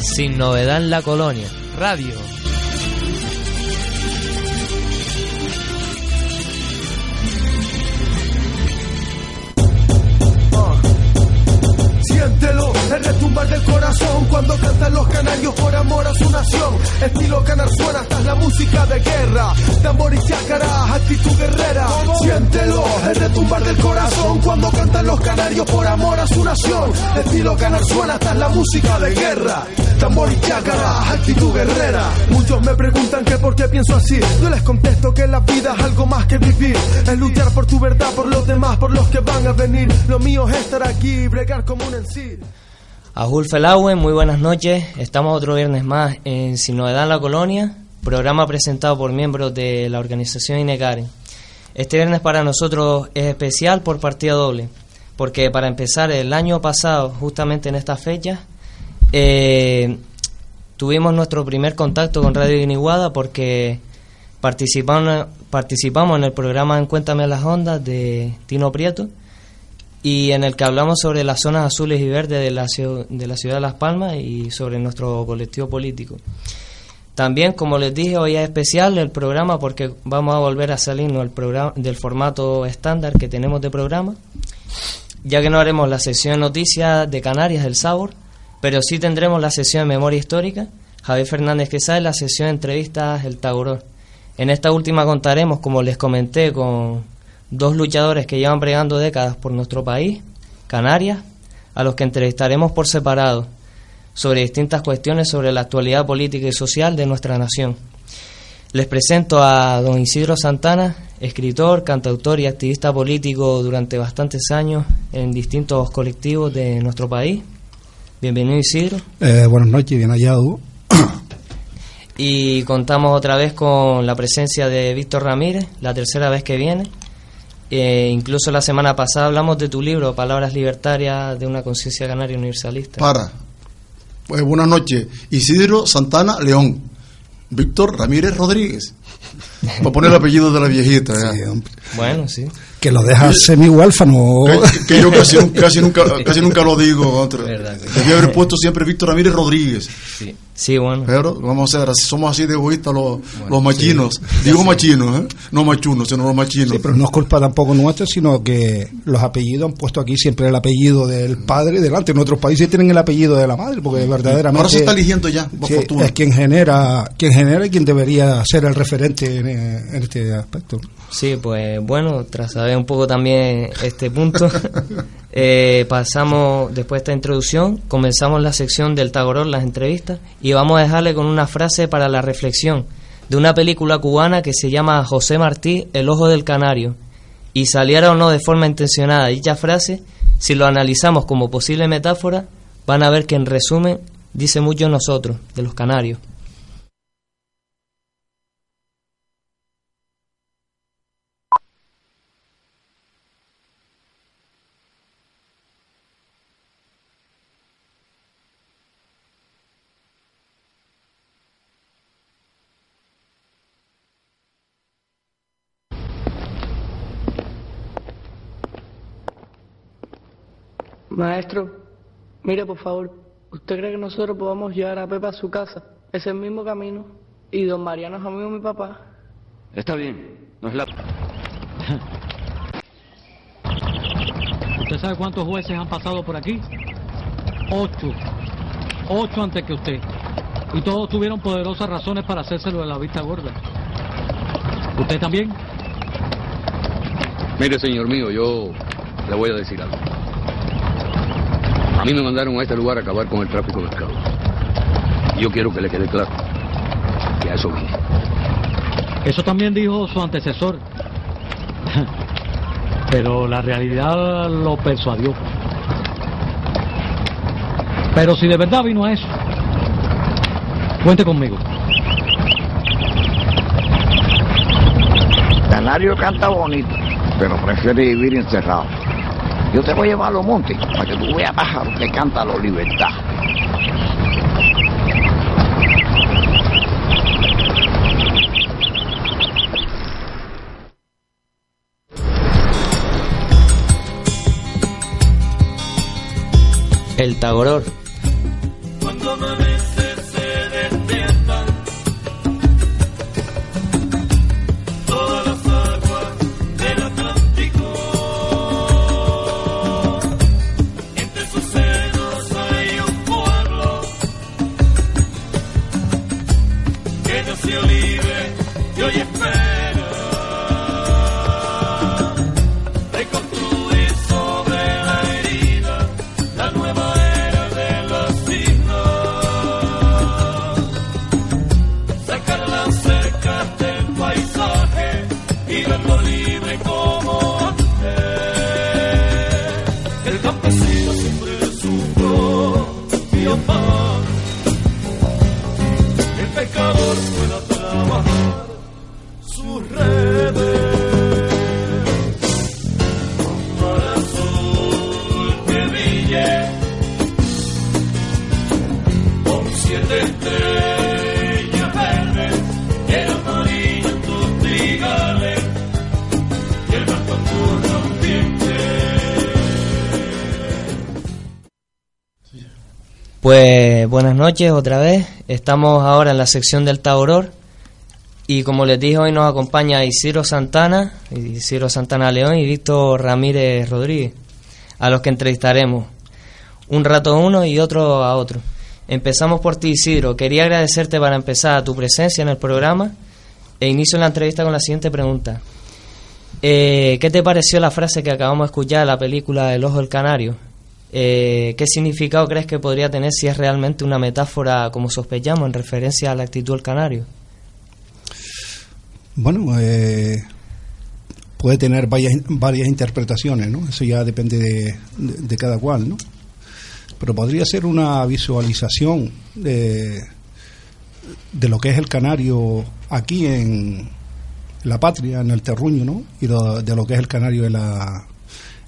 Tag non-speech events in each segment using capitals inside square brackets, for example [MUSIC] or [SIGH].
Sin novedad en la colonia. Radio. Siéntelo, el retumbar del corazón cuando cantan los canarios por amor a su nación. Estilo canar suena hasta la música de guerra. Tambor y chácara, actitud guerrera. Siéntelo, el retumbar del corazón cuando cantan los canarios por amor a su nación. Estilo canar suena hasta la música de guerra. Tambor y chácara, actitud guerrera. Muchos me preguntan que por qué pienso así. Yo les contesto que la vida es algo más que vivir. Es luchar por tu verdad, por los demás, por los que van a venir. Lo mío es estar aquí y bregar como un en sí. Ajul Felahue, muy buenas noches. Estamos otro viernes más en Sin Novedad en la Colonia, programa presentado por miembros de la organización INECARE. Este viernes para nosotros es especial por partida doble, porque para empezar el año pasado, justamente en esta fecha, eh, tuvimos nuestro primer contacto con Radio Guiniguada porque participamos, participamos en el programa En Cuéntame las Ondas de Tino Prieto y en el que hablamos sobre las zonas azules y verdes de la, de la ciudad de Las Palmas y sobre nuestro colectivo político. También, como les dije, hoy es especial el programa porque vamos a volver a salirnos del, programa, del formato estándar que tenemos de programa, ya que no haremos la sesión de noticias de Canarias del Sabor, pero sí tendremos la sesión de memoria histórica, Javier Fernández Quesada y la sesión de entrevistas El Taurón. En esta última contaremos, como les comenté, con dos luchadores que llevan bregando décadas por nuestro país, Canarias, a los que entrevistaremos por separado sobre distintas cuestiones sobre la actualidad política y social de nuestra nación. Les presento a don Isidro Santana, escritor, cantautor y activista político durante bastantes años en distintos colectivos de nuestro país. Bienvenido Isidro. Eh, buenas noches, bien hallado. [CLEARS THROAT] Y contamos otra vez con la presencia de Víctor Ramírez, la tercera vez que viene. Eh, incluso la semana pasada hablamos de tu libro, Palabras Libertarias de una conciencia canaria universalista. Para. Pues buenas noches. Isidro Santana León. Víctor Ramírez Rodríguez. [LAUGHS] Para poner el apellido de la viejita. ya. Sí. Bueno, sí. Que lo deja semi-huérfano. Que, que yo casi, [LAUGHS] casi nunca, casi nunca lo digo. Debía haber puesto siempre Víctor Ramírez Rodríguez. Sí, sí bueno. Pero vamos a ser así, somos así de egoístas los, los machinos. Digo machinos, ¿eh? no machunos, sino los machinos. Sí, pero no es culpa tampoco nuestra, sino que los apellidos han puesto aquí siempre el apellido del padre delante. En otros países tienen el apellido de la madre, porque verdaderamente Ahora se está eligiendo ya, por sí, fortuna. es quien genera, quien genera y quien debería ser el referente en, en este aspecto. Sí, pues bueno, tras saber un poco también este punto, [LAUGHS] eh, pasamos, después de esta introducción, comenzamos la sección del Tagoror, las entrevistas, y vamos a dejarle con una frase para la reflexión de una película cubana que se llama José Martí, El Ojo del Canario. Y saliera o no de forma intencionada dicha frase, si lo analizamos como posible metáfora, van a ver que en resumen dice mucho nosotros, de los canarios. Maestro, mire por favor, ¿usted cree que nosotros podamos llevar a Pepa a su casa? Es el mismo camino. Y don Mariano es amigo de mi papá. Está bien, no es la... [LAUGHS] ¿Usted sabe cuántos jueces han pasado por aquí? Ocho. Ocho antes que usted. Y todos tuvieron poderosas razones para hacérselo de la vista gorda. ¿Usted también? Mire, señor mío, yo le voy a decir algo. A mí me mandaron a este lugar a acabar con el tráfico de esclavos. Yo quiero que le quede claro que a eso vine. Eso también dijo su antecesor. [LAUGHS] Pero la realidad lo persuadió. Pero si de verdad vino a eso, cuente conmigo. Canario canta bonito, pero prefiere vivir encerrado. Yo te voy a llevar a los montes para que tú veas pájaros que canta la libertad. El Tagoror. Buenas noches otra vez. Estamos ahora en la sección del Tauror. Y como les dije, hoy nos acompaña Isidro Santana, Isidro Santana León y Víctor Ramírez Rodríguez, a los que entrevistaremos. Un rato uno y otro a otro. Empezamos por ti, Isidro. Quería agradecerte para empezar tu presencia en el programa e inicio la entrevista con la siguiente pregunta. Eh, ¿Qué te pareció la frase que acabamos de escuchar de la película El Ojo del Canario? Eh, ¿Qué significado crees que podría tener si es realmente una metáfora, como sospechamos, en referencia a la actitud del canario? Bueno, eh, puede tener varias, interpretaciones, ¿no? Eso ya depende de, de- cada cual, ¿no? Pero podría ser una visualización de, de lo que es el canario aquí en la patria, en el terruño, ¿no? Y de lo que es el canario en la,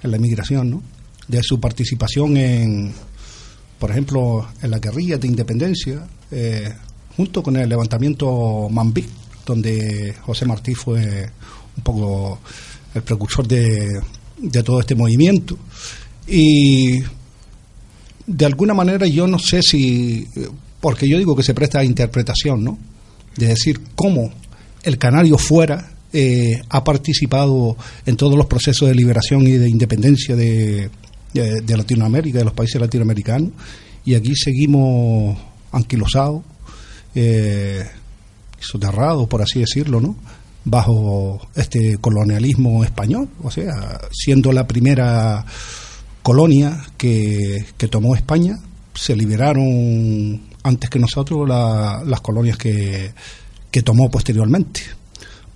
en la inmigración, ¿no? De su participación en, por ejemplo, en la guerrilla de independencia, eh, junto con el levantamiento Mambí, donde José Martí fue un poco el precursor de, de todo este movimiento. Y de alguna manera yo no sé si, porque yo digo que se presta a interpretación, ¿no? De decir cómo el canario fuera eh, ha participado en todos los procesos de liberación y de independencia de, de- Latinoamérica, de los países latinoamericanos, y aquí seguimos anquilosados, eh, soterrados, por así decirlo, ¿no? bajo este colonialismo español, o sea, siendo la primera colonia que, que tomó España, se liberaron antes que nosotros la- las colonias que, que tomó posteriormente.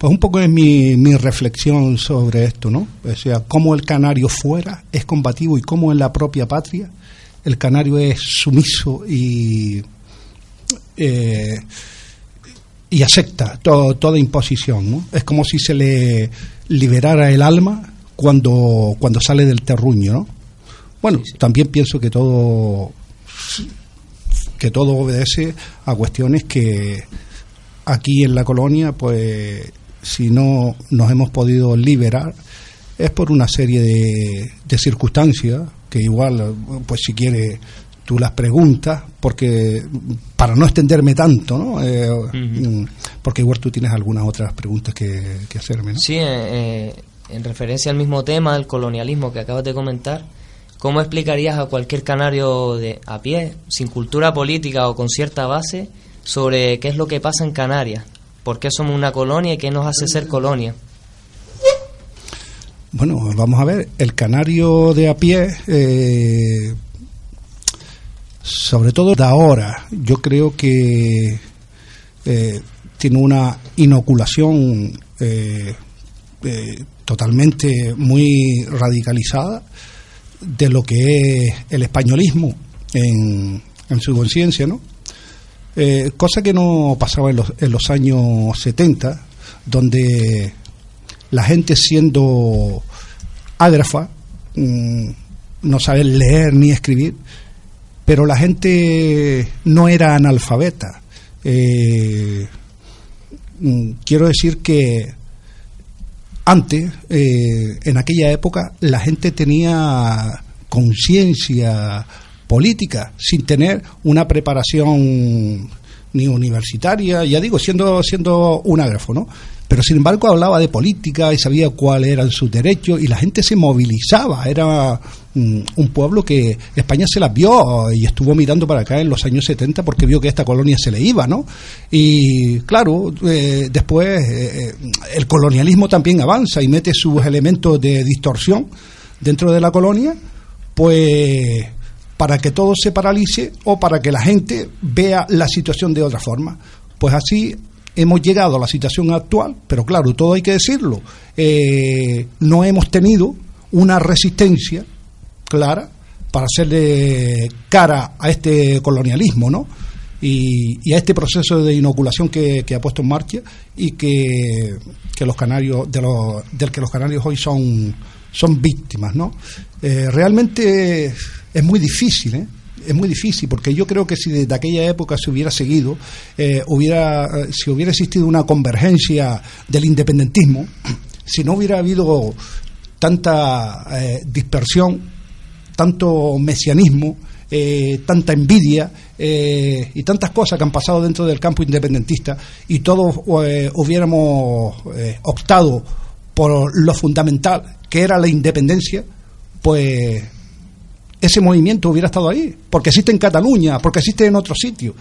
Pues un poco es mi, mi reflexión sobre esto, ¿no? O sea, cómo el canario fuera es combativo y cómo en la propia patria el canario es sumiso y, eh, y acepta to- toda imposición, ¿no? Es como si se le liberara el alma cuando, cuando sale del terruño, ¿no? Bueno, también pienso que todo que todo obedece a cuestiones que aquí en la colonia, pues si no nos hemos podido liberar, es por una serie de, de circunstancias que igual, pues si quiere, tú las preguntas, porque para no extenderme tanto, ¿no? Eh, mm, Porque igual tú tienes algunas otras preguntas que, que hacerme, ¿no? Sí, eh, eh, en referencia al mismo tema, el colonialismo que acabas de comentar, ¿cómo explicarías a cualquier canario de a pie, sin cultura política o con cierta base, sobre qué es lo que pasa en Canarias? ¿Por qué somos una colonia y qué nos hace ser colonia? Bueno, vamos a ver, el canario de a pie, eh, sobre todo de ahora, yo creo que eh, tiene una inoculación eh, totalmente muy radicalizada de lo que es el españolismo en, en su conciencia, ¿no? Eh, cosa que no pasaba en los, en los años 70, donde la gente siendo ágrafa, mm, no saber leer ni escribir, pero la gente no era analfabeta. Eh, mm, quiero decir que antes, eh, en aquella época, la gente tenía conciencia política, sin tener una preparación ni universitaria, ya digo, siendo, siendo un ágrafo, ¿no? Pero sin embargo hablaba de política y sabía cuáles eran sus derechos y la gente se movilizaba. Era mm, un pueblo que España se las vio y estuvo mirando para acá en los años 70 porque vio que esta colonia se le iba, ¿no? Y claro, eh, después eh, el colonialismo también avanza y mete sus elementos de distorsión dentro de la colonia, pues para que todo se paralice o para que la gente vea la situación de otra forma. Pues así hemos llegado a la situación actual, pero claro, todo hay que decirlo, eh, no hemos tenido una resistencia clara para hacerle cara a este colonialismo, ¿no? Y, a este proceso de inoculación que, ha puesto en marcha y que, los canarios, de los, del que los canarios hoy son, son víctimas, ¿no? Eh, realmente es muy difícil, ¿eh? es muy difícil porque yo creo que si desde aquella época se hubiera seguido, eh, hubiera, eh, si hubiera existido una convergencia del independentismo, [CLEARS THROAT] si no hubiera habido tanta dispersión, tanto mesianismo, tanta envidia y tantas cosas que han pasado dentro del campo independentista y todos hubiéramos optado por lo fundamental que era la independencia, pues ese movimiento hubiera estado ahí, porque existe en Cataluña, porque existe en otros sitios.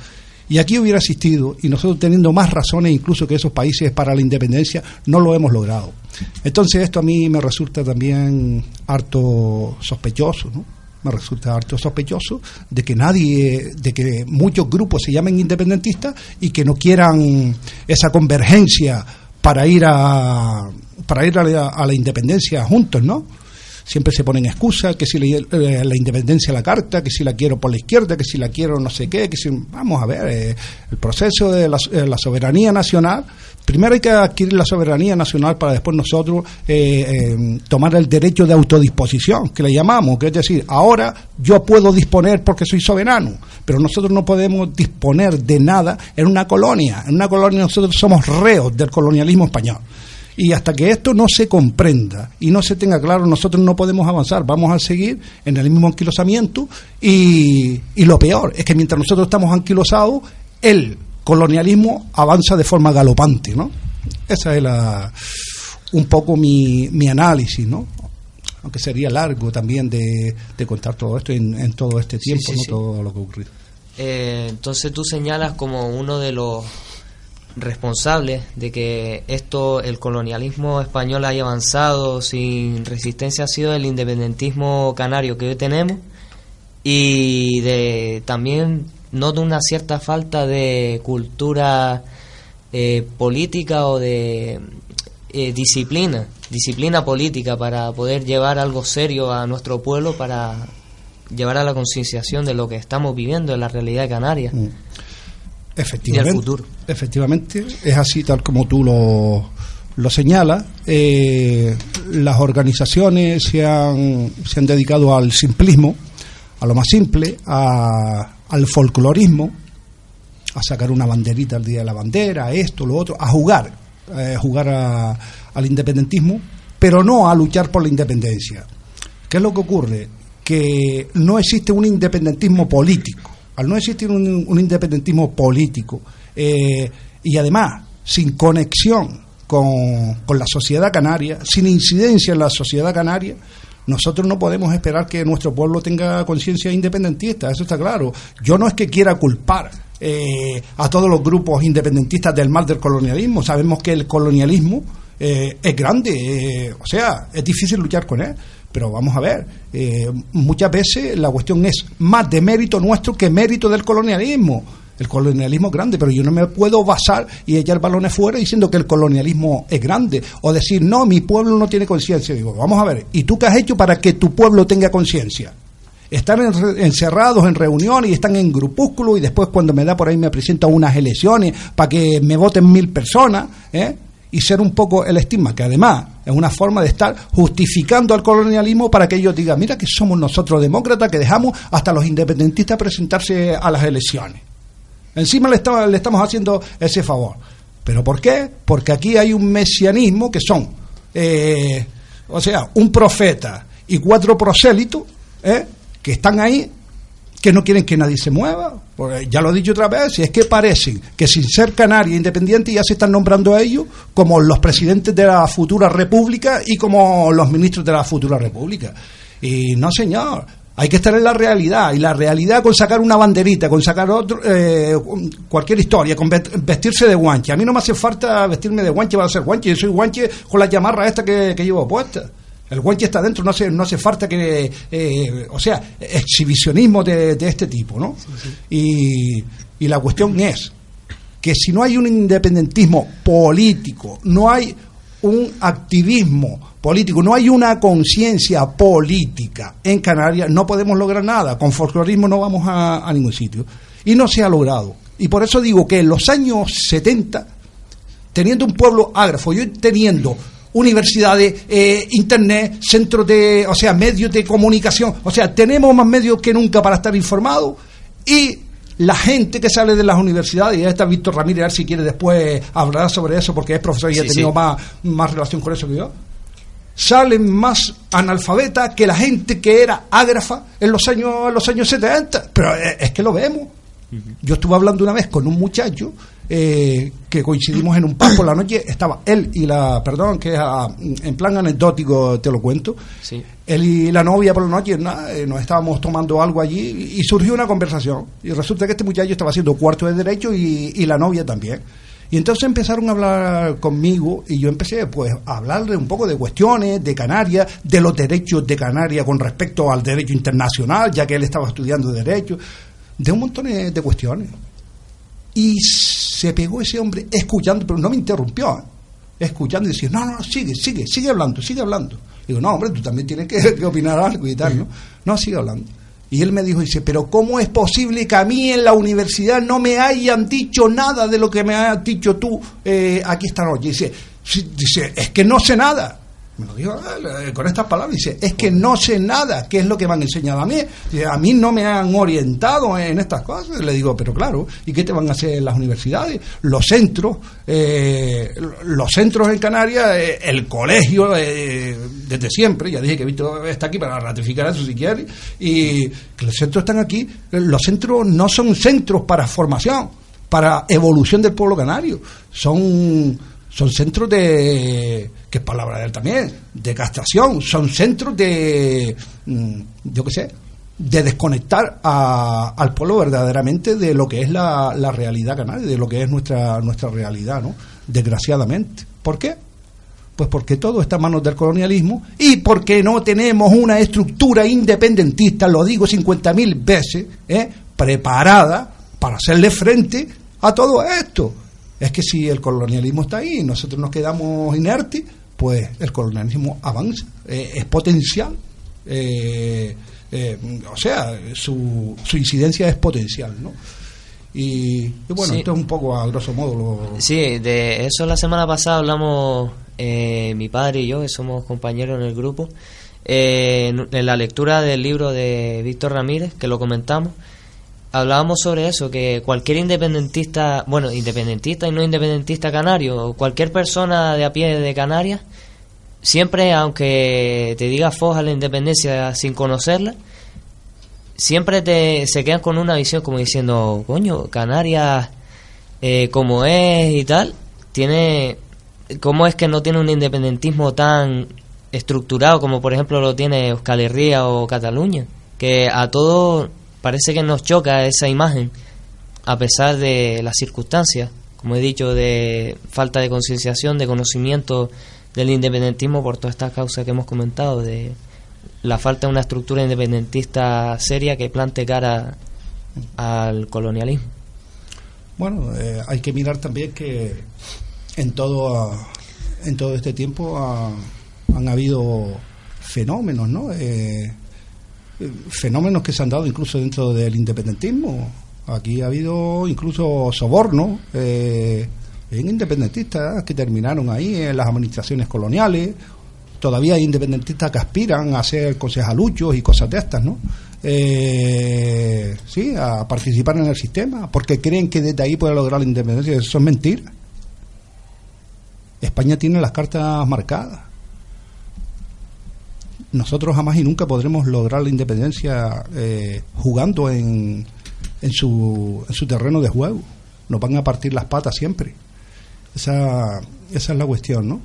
Y aquí hubiera existido, y nosotros teniendo más razones incluso que esos países para la independencia, no lo hemos logrado. Entonces esto a mí me resulta también harto sospechoso, ¿no? Me resulta harto sospechoso de que nadie, de que muchos grupos se llamen independentistas y que no quieran esa convergencia para ir a para ir a la, la independencia juntos, ¿no? siempre se ponen excusas, que si eh, la, independencia la carta, que si la quiero por la izquierda, que si la quiero no sé qué, que si vamos a ver, eh, el proceso de eh, la, soberanía nacional, primero hay que adquirir la soberanía nacional para después nosotros tomar el derecho de autodisposición, que le llamamos, que es decir, ahora yo puedo disponer porque soy soberano, pero nosotros no podemos disponer de nada en una colonia, en una colonia nosotros somos reos del colonialismo español. Y hasta que esto no se comprenda y no se tenga claro, nosotros no podemos avanzar. Vamos a seguir en el mismo anquilosamiento y, y lo peor es que mientras nosotros estamos anquilosados, el colonialismo avanza de forma galopante, ¿no? Esa es la, un poco mi, mi análisis, ¿no? Aunque sería largo también de, de contar todo esto en, todo este tiempo, ¿no? Todo lo que ocurrió. Eh, entonces tú señalas como uno de los responsable de que esto, el colonialismo español haya avanzado sin resistencia ha sido el independentismo canario que hoy tenemos y de también noto una cierta falta de cultura eh, política o de eh, disciplina, disciplina política para poder llevar algo serio a nuestro pueblo, para llevar a la concienciación de lo que estamos viviendo en la realidad canaria. Mm. Efectivamente, efectivamente, es así tal como tú lo, lo señalas. Eh, las organizaciones se han, se han dedicado al simplismo, a lo más simple, al folclorismo, a sacar una banderita al día de la bandera, a esto, lo otro, a jugar, a eh, jugar al independentismo, pero no a luchar por la independencia. ¿Qué es lo que ocurre? Que no existe un independentismo político al no existir un, independentismo político eh, y además sin conexión con, la sociedad canaria, sin incidencia en la sociedad canaria, nosotros no podemos esperar que nuestro pueblo tenga conciencia independentista, eso está claro. Yo no es que quiera culpar eh, a todos los grupos independentistas del mal del colonialismo, sabemos que el colonialismo eh, es grande, o sea, es difícil luchar con él pero vamos a ver, eh, muchas veces la cuestión es más de mérito nuestro que mérito del colonialismo. El colonialismo es grande, pero yo no me puedo basar y echar balones fuera diciendo que el colonialismo es grande. O decir, no, mi pueblo no tiene conciencia. Digo, vamos a ver, ¿y tú qué has hecho para que tu pueblo tenga conciencia? Están encerrados en reuniones y están en grupúsculos y después cuando me da por ahí me presento a unas elecciones para que me voten mil personas, ¿eh? Y ser un poco el estigma, que además es una forma de estar justificando al colonialismo para que ellos digan, mira que somos nosotros demócratas que dejamos hasta los independentistas presentarse a las elecciones. Encima le, estamos haciendo ese favor. ¿Pero por qué? Porque aquí hay un mesianismo que son, eh, o sea, un profeta y cuatro prosélitos ¿eh? que están ahí que no quieren que nadie se mueva. Porque ya lo he dicho otra vez, y es que parecen que sin ser canaria independiente ya se están nombrando a ellos como los presidentes de la futura república y como los ministros de la futura república. Y no, señor, hay que estar en la realidad. Y la realidad con sacar una banderita, con sacar otro, eh, cualquier historia, con ve- vestirse de guanche. A mí no me hace falta vestirme de guanche para ser guanche. Yo soy guanche con la chamarra esta que, que llevo puesta. El guanche está dentro, no hace, no hace falta que. eh, o sea, exhibicionismo de, de este tipo, ¿no? Y, y la cuestión es que si no hay un independentismo político, no hay un activismo político, no hay una conciencia política en Canarias, no podemos lograr nada. Con folclorismo no vamos a, a ningún sitio. Y no se ha logrado. Y por eso digo que en los años 70, teniendo un pueblo ágrafo, yo teniendo universidades, eh, internet, centros de, o sea, medios de comunicación, o sea, tenemos más medios que nunca para estar informados y la gente que sale de las universidades, y ahí está Víctor Ramírez, a ver si quiere después hablar sobre eso, porque es profesor y Sí, ha tenido sí. Más, más relación con eso que yo, salen más analfabetas que la gente que era ágrafa en los años, en los años 70, pero es, es que lo vemos. Yo estuve hablando una vez con un muchacho eh, que coincidimos en un pub por la noche, estaba él y la, perdón, que es ah, en plan anecdótico te lo cuento, Sí. él y la novia por la noche nada, eh, nos estábamos tomando algo allí y surgió una conversación. Y resulta que este muchacho estaba haciendo cuarto de derecho y, y la novia también. Y entonces empezaron a hablar conmigo y yo empecé pues a hablarle un poco de cuestiones de Canarias, de los derechos de Canarias con respecto al derecho internacional, ya que él estaba estudiando derecho, de un montón de cuestiones. Y se pegó ese hombre escuchando, pero no me interrumpió, escuchando y decía, no, no, sigue, sigue, sigue hablando, sigue hablando. Digo, no, hombre, tú también tienes [LAUGHS] que, opinar algo y tal, ¿no? No, sigue hablando. Y él me dijo, dice, pero ¿cómo es posible que a mí en la universidad no me hayan dicho nada de lo que me has dicho tú eh, aquí esta noche? Dice, dice, es que no sé nada. Me lo dijo eh, con estas palabras, dice, es que no sé nada, ¿qué es lo que me han enseñado a mí? A mí no me han orientado en estas cosas. Le digo, pero claro, ¿y qué te van a hacer las universidades? Los centros, eh, los centros en Canarias, eh, el colegio, eh, desde siempre, ya dije que Víctor está aquí para ratificar eso si quiere, y que los centros están aquí, los centros no son centros para formación, para evolución del pueblo canario, son son centros de, que es palabra de él también, de castración, son centros de, mm, yo qué sé, de desconectar a- al pueblo verdaderamente de lo que es la, la realidad canaria, de lo que es nuestra, nuestra realidad, ¿no? Desgraciadamente. ¿Por qué? Pues porque todo está en manos del colonialismo y porque no tenemos una estructura independentista, lo digo 50.000 veces, ¿eh? preparada para hacerle frente a todo esto. Es que si el colonialismo está ahí y nosotros nos quedamos inertes, pues el colonialismo avanza, eh, es potencial. eh, eh, o sea, su, su incidencia es potencial, ¿no? Y, y bueno, Sí. esto es un poco a grosso modo lo, Sí, de eso la semana pasada hablamos eh, mi padre y yo, que somos compañeros en el grupo, eh, en, en la lectura del libro de Víctor Ramírez, que lo comentamos, hablábamos sobre eso, que cualquier independentista, bueno, independentista y no independentista canario, cualquier persona de a pie de Canarias, siempre, aunque te diga foja la independencia sin conocerla, siempre te, se quedan con una visión como diciendo, coño, Canarias eh, como es y tal, tiene, ¿cómo es que no tiene un independentismo tan estructurado como por ejemplo lo tiene Euskal Herria o Cataluña? Que a todo parece que nos choca esa imagen, a pesar de las circunstancias, como he dicho, de falta de concienciación, de conocimiento del independentismo por todas estas causas que hemos comentado, de la falta de una estructura independentista seria que plante cara al colonialismo. Bueno, eh, hay que mirar también que en todo ah, en todo este tiempo ah, han habido fenómenos, ¿no? Eh, fenómenos que se han dado incluso dentro del independentismo. Aquí ha habido incluso sobornos eh, en independentistas que terminaron ahí en las administraciones coloniales. Todavía hay independentistas que aspiran a ser concejaluchos y cosas de estas, ¿no? Eh, sí, a participar en el sistema, porque creen que desde ahí puede lograr la independencia. Eso es mentira. España tiene las cartas marcadas. Nosotros jamás y nunca podremos lograr la independencia eh, jugando en, en, su, en su terreno de juego. Nos van a partir las patas siempre. Esa, esa es la cuestión, ¿no?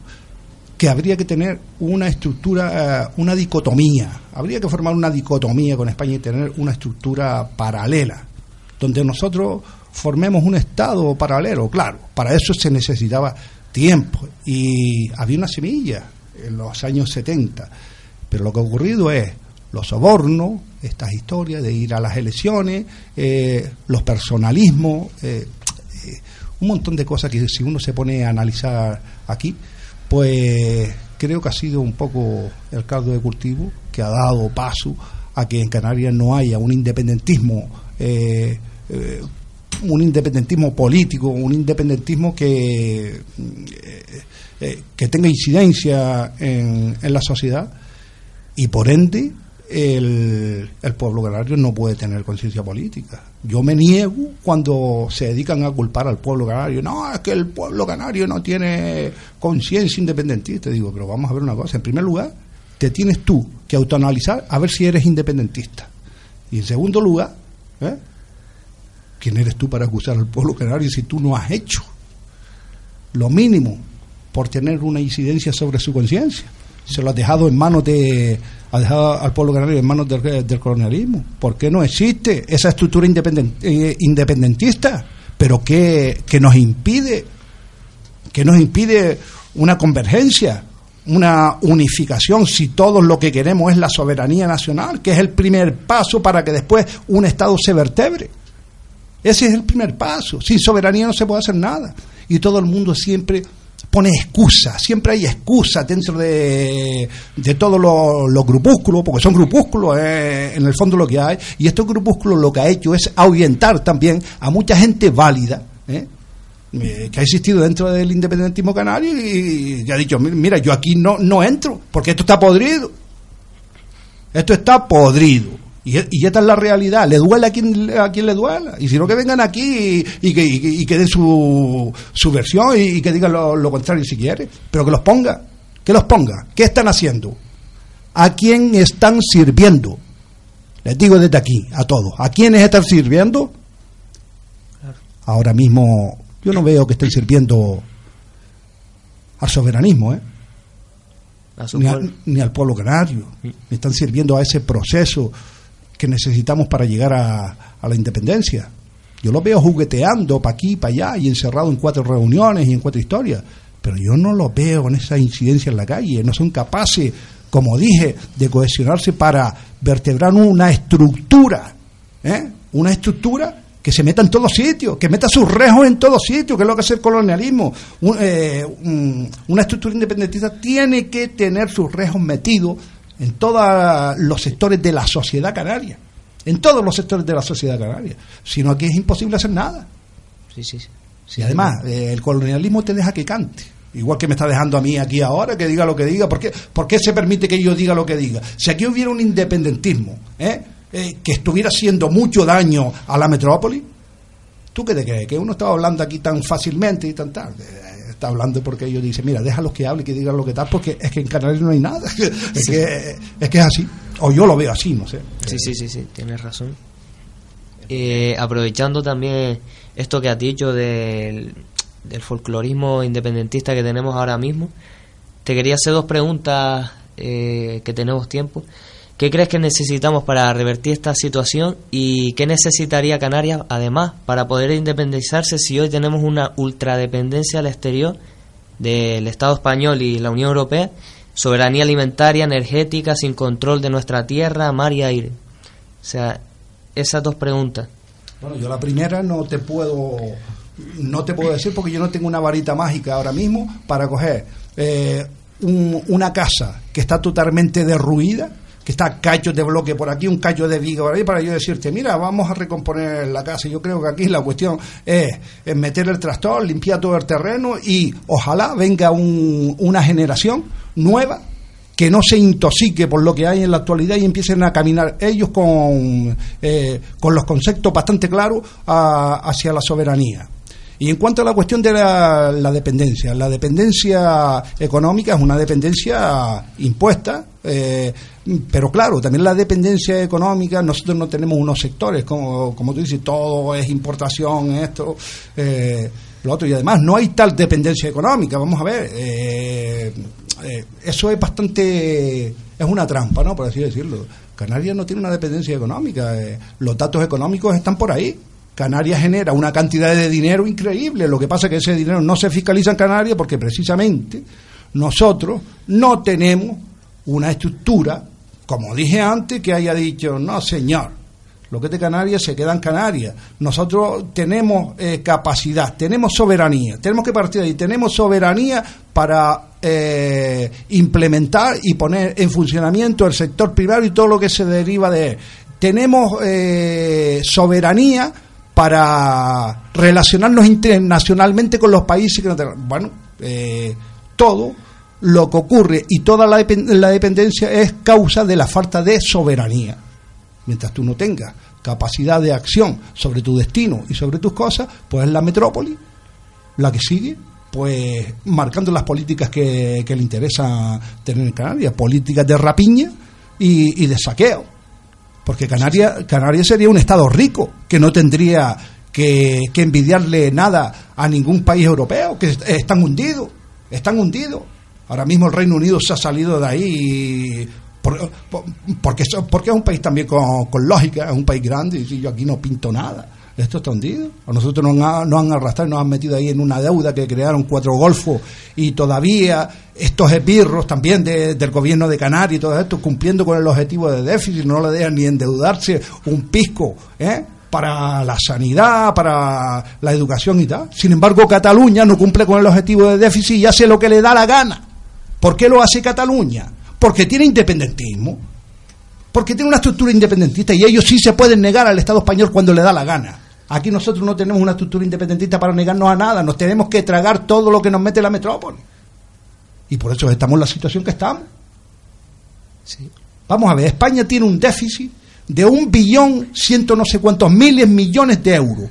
Que habría que tener una estructura, eh, una dicotomía. Habría que formar una dicotomía con España y tener una estructura paralela, donde nosotros formemos un Estado paralelo. Claro, para eso se necesitaba tiempo y había una semilla en los años 70. Pero lo que ha ocurrido es los sobornos, estas historias de ir a las elecciones, eh, los personalismos, eh, eh, un montón de cosas que si uno se pone a analizar aquí, pues creo que ha sido un poco el caldo de cultivo que ha dado paso a que en Canarias no haya un independentismo un independentismo político, un independentismo que, que tenga incidencia en, en la sociedad y por ende el, pueblo canario no puede tener conciencia política. Yo me niego cuando se dedican a culpar al pueblo canario. No, es que el pueblo canario no tiene conciencia independentista. Digo, pero vamos a ver una cosa. En primer lugar, te tienes tú que autoanalizar a ver si eres independentista. Y en segundo lugar, ¿eh? ¿quién eres tú para acusar al pueblo canario si tú no has hecho lo mínimo por tener una incidencia sobre su conciencia? Se lo ha dejado en manos de ha dejado al pueblo canario en manos del, colonialismo. ¿Por qué no existe esa estructura eh, independentista? Pero que, que nos impide que nos impide una convergencia, una unificación, si todos lo que queremos es la soberanía nacional, que es el primer paso para que después un Estado se vertebre. Ese es el primer paso. Sin soberanía no se puede hacer nada. Y todo el mundo siempre pone excusas, siempre hay excusas dentro de, de todos los, grupúsculos, porque son grupúsculos eh, en el fondo lo que hay, y estos grupúsculos lo que ha hecho es ahuyentar también a mucha gente válida, eh, eh, que ha existido dentro del independentismo canario y, que ha dicho, mira, yo aquí no, no entro, porque esto está podrido. Esto está podrido. Y, y, esta es la realidad. Le duele a quien, a quien le duela. Y si no, que vengan aquí y, que, y, den su, su versión y, que digan lo, contrario si quiere. Pero que los ponga. Que los ponga. ¿Qué están haciendo? ¿A quién están sirviendo? Les digo desde aquí, a todos. ¿A quiénes están sirviendo? Ahora mismo yo no veo que estén sirviendo al soberanismo, ¿eh? Ni, al pueblo canario. Están sirviendo a ese proceso que necesitamos para llegar a, la independencia. Yo lo veo jugueteando para aquí, para allá y encerrado en cuatro reuniones y en cuatro historias, pero yo no lo veo con esa incidencia en la calle. No son capaces, como dije, de cohesionarse para vertebrar una estructura, ¿eh? una estructura que se meta en todos sitios, que meta sus rejos en todos sitios, que es lo que es el colonialismo. Eh, una estructura independentista tiene que tener sus rejos metidos en todos los sectores de la sociedad canaria, en todos los sectores de la sociedad canaria, sino aquí es imposible hacer nada. Sí, sí, sí. Y además, eh, el colonialismo te deja que cante. Igual que me está dejando a mí aquí ahora que diga lo que diga. ¿Por qué, ¿Por qué se permite que yo diga lo que diga? Si aquí hubiera un independentismo ¿eh? Eh, que estuviera haciendo mucho daño a la metrópoli, ¿tú qué te crees? Que uno estaba hablando aquí tan fácilmente y tan tarde está hablando porque ellos dicen, mira, déjalos que hable, que digan lo que tal, porque es que en Canarias no hay nada. [LAUGHS] es, que, es que es así. O yo lo veo así, no sé. Sí, sí, sí, sí, tienes razón. Eh, aprovechando también esto que has dicho del, del folclorismo independentista que tenemos ahora mismo, te quería hacer dos preguntas eh, que tenemos tiempo. ¿Qué crees que necesitamos para revertir esta situación y qué necesitaría Canarias además para poder independizarse si hoy tenemos una ultradependencia al exterior del Estado español y la Unión Europea, soberanía alimentaria, energética, sin control de nuestra tierra, mar y aire? O sea, esas dos preguntas. Bueno, yo la primera no te puedo no te puedo decir porque yo no tengo una varita mágica ahora mismo para coger eh, una casa que está totalmente derruida que está cachos de bloque por aquí, un cacho de viga por ahí, para yo decirte, mira, vamos a recomponer la casa. Yo creo que aquí la cuestión es, meter el trastor, limpiar todo el terreno y ojalá venga una generación nueva que no se intoxique por lo que hay en la actualidad y empiecen a caminar ellos con, eh, con los conceptos bastante claros hacia la soberanía. Y en cuanto a la cuestión de la, dependencia, la dependencia económica es una dependencia impuesta, eh, pero claro, también la dependencia económica, nosotros no tenemos unos sectores, como, como tú dices, todo es importación, esto, eh, lo otro, y además no hay tal dependencia económica, vamos a ver, eh, eh, eso es bastante, es una trampa, ¿no? Por así decirlo. Canarias no tiene una dependencia económica, eh, los datos económicos están por ahí. Canarias genera una cantidad de dinero increíble, lo que pasa es que ese dinero no se fiscaliza en Canarias porque precisamente nosotros no tenemos una estructura, como dije antes, que haya dicho, no señor, lo que es de Canarias se queda en Canarias. Nosotros tenemos eh, capacidad, tenemos soberanía, tenemos que partir de ahí, tenemos soberanía para eh, implementar y poner en funcionamiento el sector privado y todo lo que se deriva de él. Tenemos eh, soberanía para relacionarnos internacionalmente con los países que no tenemos. Bueno, eh, todo lo que ocurre y toda la, depen- la dependencia es causa de la falta de soberanía. Mientras tú no tengas capacidad de acción sobre tu destino y sobre tus cosas, pues es la metrópoli la que sigue, pues marcando las políticas que, le interesa tener en Canarias, políticas de rapiña y de saqueo. Porque Canarias, Canarias sería un estado rico, que no tendría que, que envidiarle nada a ningún país europeo, que est- están hundidos, están hundidos. Ahora mismo el Reino Unido se ha salido de ahí por- por- porque, es un país también con, con lógica, es un país grande, y yo aquí no pinto nada. Esto está hundido. A nosotros nos han, nos han arrastrado y nos han metido ahí en una deuda que crearon cuatro golfos y todavía estos esbirros también de- del gobierno de Canarias y todo esto cumpliendo con el objetivo de déficit, no le dejan ni endeudarse un pisco ¿eh? para la sanidad, para la educación y tal. Sin embargo, Cataluña no cumple con el objetivo de déficit y hace lo que le da la gana. ¿Por qué lo hace Cataluña? Porque tiene independentismo porque tiene una estructura independentista y ellos sí se pueden negar al Estado español cuando le da la gana. Aquí nosotros no tenemos una estructura independentista para negarnos a nada, nos tenemos que tragar todo lo que nos mete la metrópoli. Y por eso estamos en la situación que estamos. Vamos a ver, España tiene un déficit de un billón ciento no sé cuántos miles millones de euros.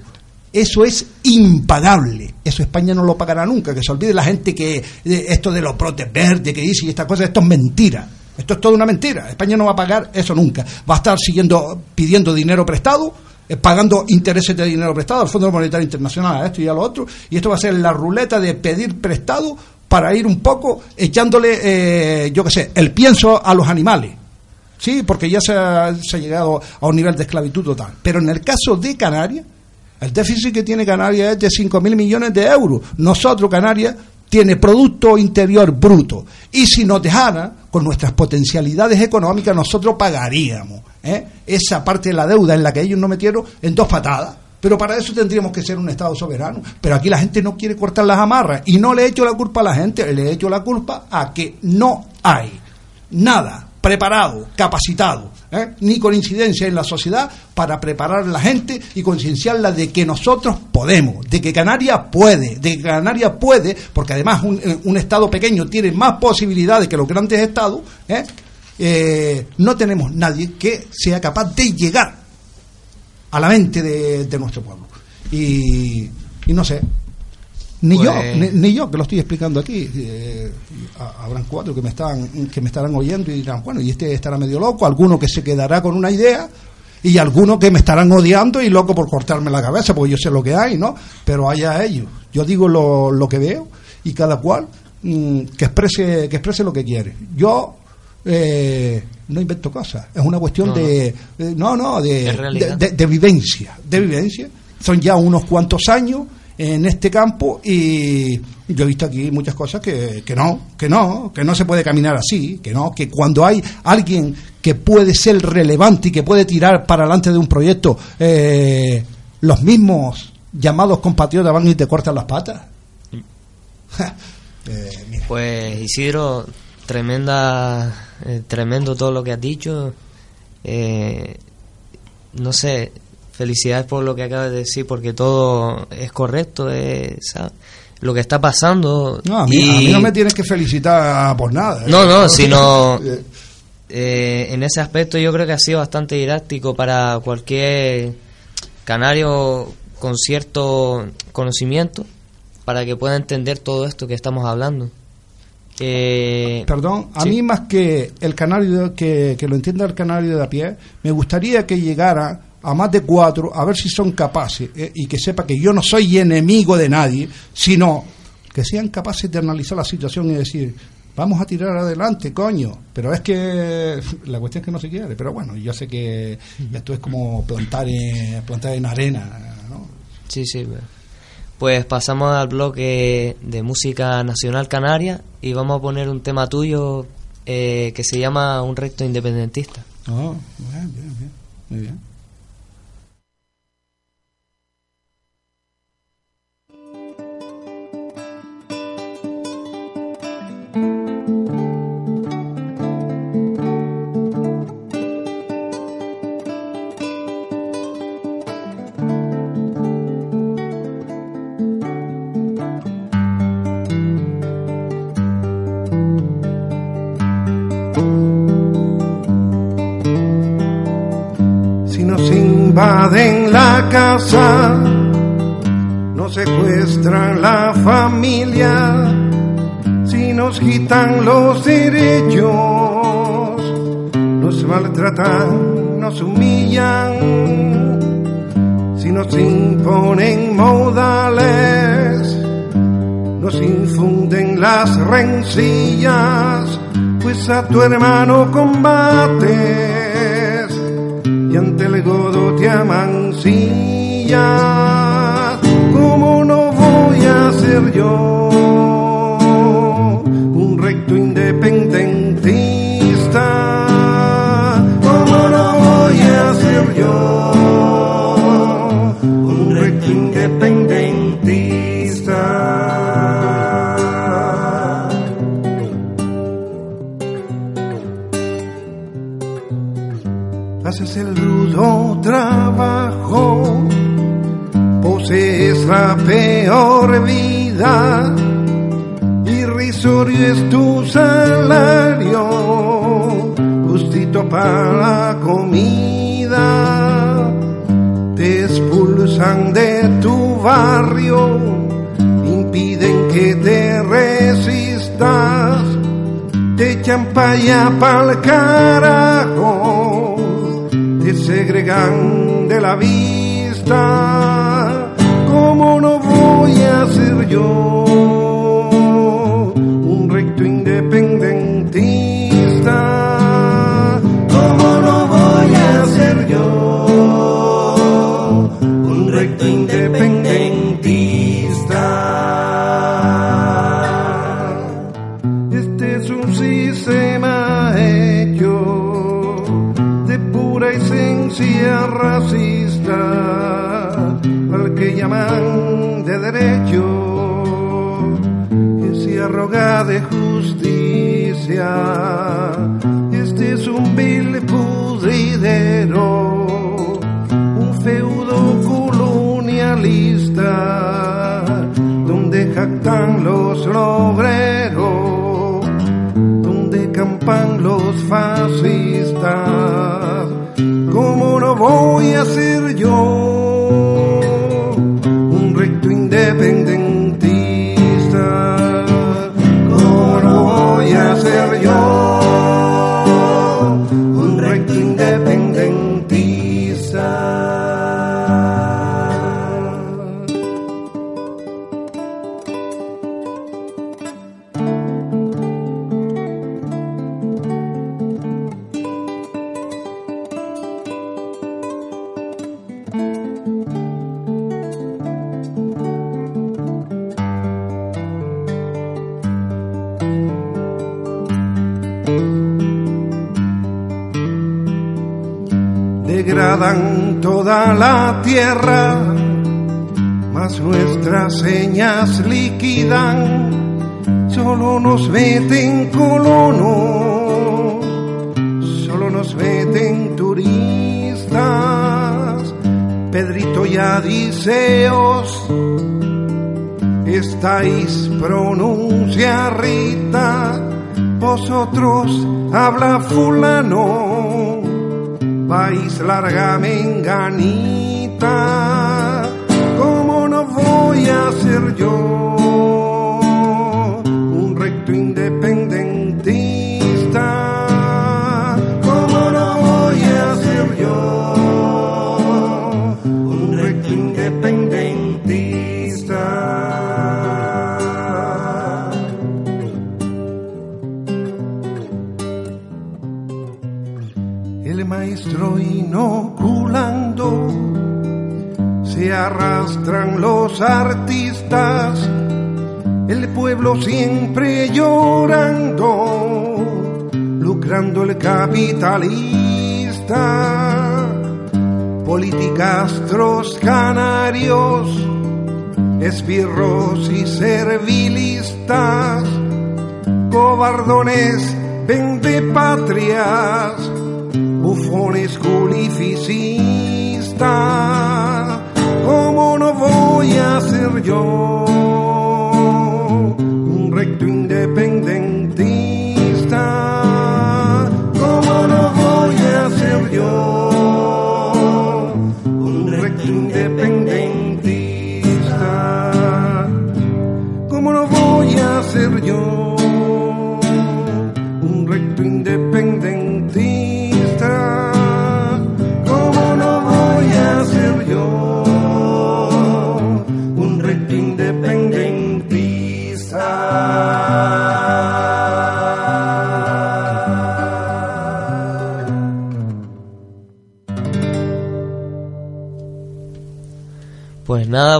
Eso es impagable. Eso España no lo pagará nunca. Que se olvide la gente que esto de los brotes verdes que dice y estas cosas, esto es mentira. Esto es toda una mentira. España no va a pagar eso nunca. Va a estar siguiendo pidiendo dinero prestado, pagando intereses de dinero prestado al Fondo Monetario Internacional, a esto y a lo otro. Y esto va a ser la ruleta de pedir prestado para ir un poco echándole, eh, yo qué sé, el pienso a los animales. Sí, porque ya se ha, se ha llegado a un nivel de esclavitud total. Pero en el caso de Canarias, el déficit que tiene Canarias es de 5.000 millones de euros. Nosotros, Canarias, tiene Producto Interior Bruto. Y si nos dejara, con nuestras potencialidades económicas, nosotros pagaríamos ¿eh? esa parte de la deuda en la que ellos nos metieron en dos patadas. Pero para eso tendríamos que ser un Estado soberano. Pero aquí la gente no quiere cortar las amarras. Y no le he hecho la culpa a la gente, le he hecho la culpa a que no hay nada preparado, capacitado, ¿eh? ni con incidencia en la sociedad para preparar a la gente y concienciarla de que nosotros podemos, de que Canarias puede, de que Canarias puede, porque además un, eh, Estado pequeño tiene más posibilidades que los grandes Estados. Eh, no tenemos nadie que sea capaz de llegar a la mente de, de nuestro pueblo. Y, y no sé, ni Pues- yo, ni, ni yo que lo estoy explicando aquí. eh, ha- habrán cuatro que me están, que me estarán oyendo y dirán, bueno, y este estará medio loco, alguno que se quedará con una idea y alguno que me estarán odiando y loco por cortarme la cabeza, porque yo sé lo que hay, ¿no? Pero allá ellos. Yo digo lo, lo que veo y cada cual mm, que exprese que exprese lo que quiere. Yo eh, no invento cosas, es una cuestión No, de eh, no, no, de, de- vivencia, de vivencia. Son ya unos cuantos años en este campo y yo he visto aquí muchas cosas que, que no, que no, que no se puede caminar así, que no, que cuando hay alguien que puede ser relevante y que puede tirar para adelante de un proyecto, eh, los mismos llamados compatriotas van y te cortan las patas. Ja, [LAUGHS] eh. Pues Isidro, tremenda, eh, tremendo todo lo que has dicho. Eh, no sé, felicidades por lo que acabas de decir, porque todo es correcto, es, ¿sabes? lo que está pasando. No, a, mí, y- a mí no me tienes que felicitar por nada. ¿eh? No, no, [LAUGHS] sino [LAUGHS] Eh, eh, en ese aspecto yo creo que ha sido bastante didáctico para cualquier canario con cierto conocimiento para que pueda entender todo esto que estamos hablando. Eh, Perdón, a sí. mí más que el canario, que, que lo entienda el canario de a pie, me gustaría que llegara a más de cuatro, a ver si son capaces, eh, y que sepa que yo no soy enemigo de nadie, sino que sean capaces de analizar la situación y decir, vamos a tirar adelante, coño. Pero es que [LAUGHS] la cuestión es que no se quiere, pero bueno, yo sé que esto es como plantar en, plantar en arena, ¿no? Sí, sí. bueno. Pues pasamos al bloque de música nacional canaria y vamos a poner un tema tuyo eh, que se llama Un recto independentista. Oh, bien, bien, bien, muy bien. Invaden la casa, nos secuestran la familia, si nos quitan los derechos, nos maltratan, nos humillan, si nos imponen modales, nos infunden las rencillas, pues a tu hermano combates y ante el godo te amancillas. ¿Cómo no voy a ser yo un recto independentista? ¿Cómo no voy a ser yo un recto independentista? Haces el rudo trabajo, posees la peor vida, irrisorio es tu salario, justito para la comida, te expulsan de tu barrio, impiden que te resistas, te echan pa' allá pa'l carajo segregan de la vista. ¿Cómo no voy a ser yo de justicia. Este es un vil pudridero, un feudo colonialista, donde jactan los logreros donde campan los fascistas. ¿Cómo no voy a ser yo la tierra, mas nuestras señas liquidan, solo nos meten colonos, solo nos meten turistas, Pedrito y Adiseos, estáis pronuncia Rita, vosotros habla fulano, país larga menganita, ¿cómo no voy a ser yo? Arrastran los artistas, el pueblo siempre llorando, lucrando el capitalista, politicastros canarios, esbirros y servilistas, cobardones vende patrias, bufones culificistas, ¿cómo no ser yo un recto independentista?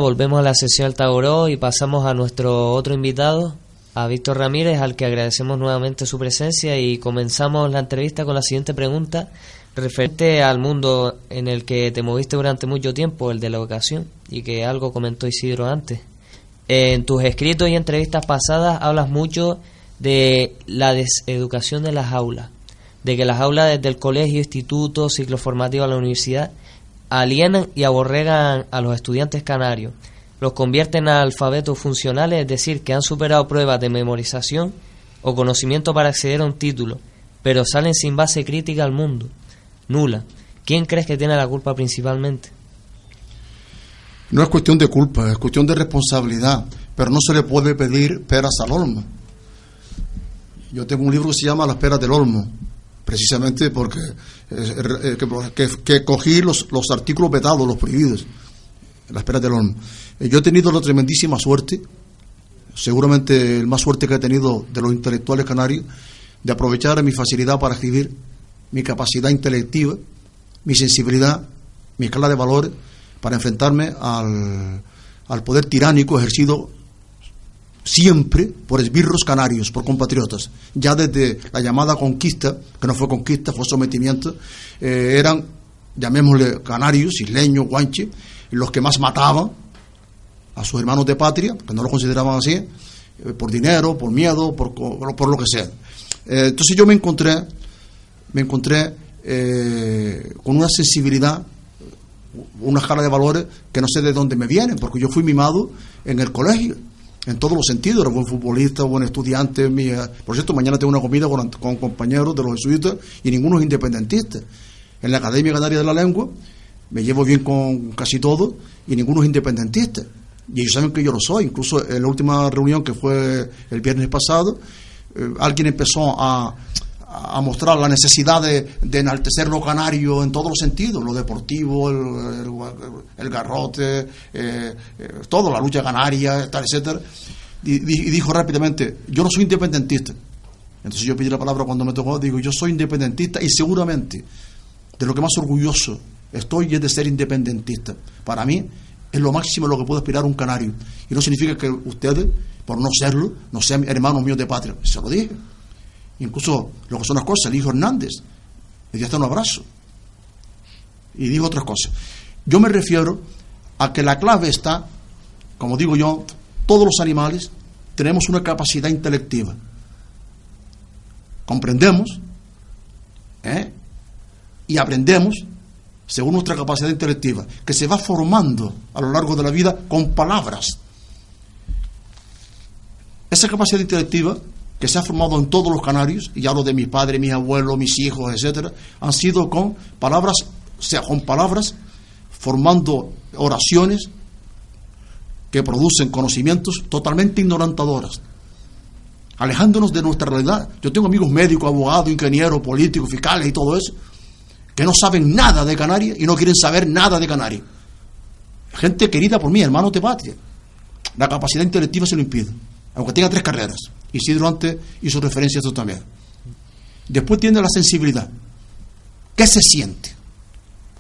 Volvemos a la sesión Altaboró y pasamos a nuestro otro invitado, a Víctor Ramírez, al que agradecemos nuevamente su presencia y comenzamos la entrevista con la siguiente pregunta referente al mundo en el que te moviste durante mucho tiempo, el de la educación, y que algo comentó Isidro antes. En tus escritos y entrevistas pasadas hablas mucho de la deseducación de las aulas, de que las aulas desde el colegio, instituto, ciclo formativo a la universidad alienan y aborregan a los estudiantes canarios, los convierten a alfabetos funcionales, es decir, que han superado pruebas de memorización o conocimiento para acceder a un título, pero salen sin base crítica al mundo, nula. ¿Quién crees que tiene la culpa principalmente? No es cuestión de culpa, es cuestión de responsabilidad, pero no se le puede pedir peras al olmo. Yo tengo un libro que se llama Las peras del olmo, precisamente porque eh, eh, que, que- cogí los, los artículos vetados, los prohibidos, las peras del olmo. Eh, Yo he tenido la tremendísima suerte, seguramente el más suerte que he tenido de los intelectuales canarios, de aprovechar mi facilidad para escribir, mi capacidad intelectiva, mi sensibilidad, mi escala de valores, para enfrentarme al, al poder tiránico ejercido siempre por esbirros canarios, por compatriotas. Ya desde la llamada conquista, que no fue conquista, fue sometimiento, eh, eran, llamémosle canarios, isleños, guanches, los que más mataban a sus hermanos de patria, que no lo consideraban así, eh, por dinero, por miedo, por, por lo que sea. Eh, entonces yo me encontré, me encontré con una sensibilidad una escala de valores que no sé de dónde me vienen, porque yo fui mimado en el colegio, en todos los sentidos, era buen futbolista, buen estudiante. mi, eh, por cierto, mañana tengo una comida con, compañeros de los jesuitas y ninguno es independentista. En la Academia Canaria de la Lengua me llevo bien con casi todo y ninguno es independentista. Y ellos saben que yo lo soy. Incluso en la última reunión que fue el viernes pasado, eh, alguien empezó a, a mostrar la necesidad de, enaltecer lo canario en todos los sentidos, lo deportivo, el, garrote, eh, eh, todo, la lucha canaria, tal, etcétera. Y, di- y dijo rápidamente, yo no soy independentista. Entonces yo pedí la palabra cuando me tocó, digo, yo soy independentista y seguramente de lo que más orgulloso estoy es de ser independentista. Para mí es lo máximo lo que puede aspirar un canario. Y no significa que ustedes, por no serlo, no sean hermanos míos de patria. Se lo dije. Incluso lo que son las cosas, el hijo Hernández le dio hasta un abrazo. Y dijo otras cosas. Yo me refiero a que la clave está, como digo yo, todos los animales tenemos una capacidad intelectiva. Comprendemos ¿eh? y aprendemos según nuestra capacidad intelectiva, que se va formando a lo largo de la vida con palabras. Esa capacidad intelectiva que se ha formado en todos los canarios, y hablo de mis padres, mis abuelos, mis hijos, etcétera, han sido con palabras, o sea, con palabras formando oraciones que producen conocimientos totalmente ignorantadoras, alejándonos de nuestra realidad. Yo tengo amigos médicos, abogados, ingenieros, políticos, fiscales y todo eso, que no saben nada de Canarias y no quieren saber nada de Canarias. Gente querida por mí, hermanos de patria. La capacidad intelectiva se lo impide, aunque tenga tres carreras. Isidro antes hizo referencia a esto también. Después tiene la sensibilidad. ¿Qué se siente?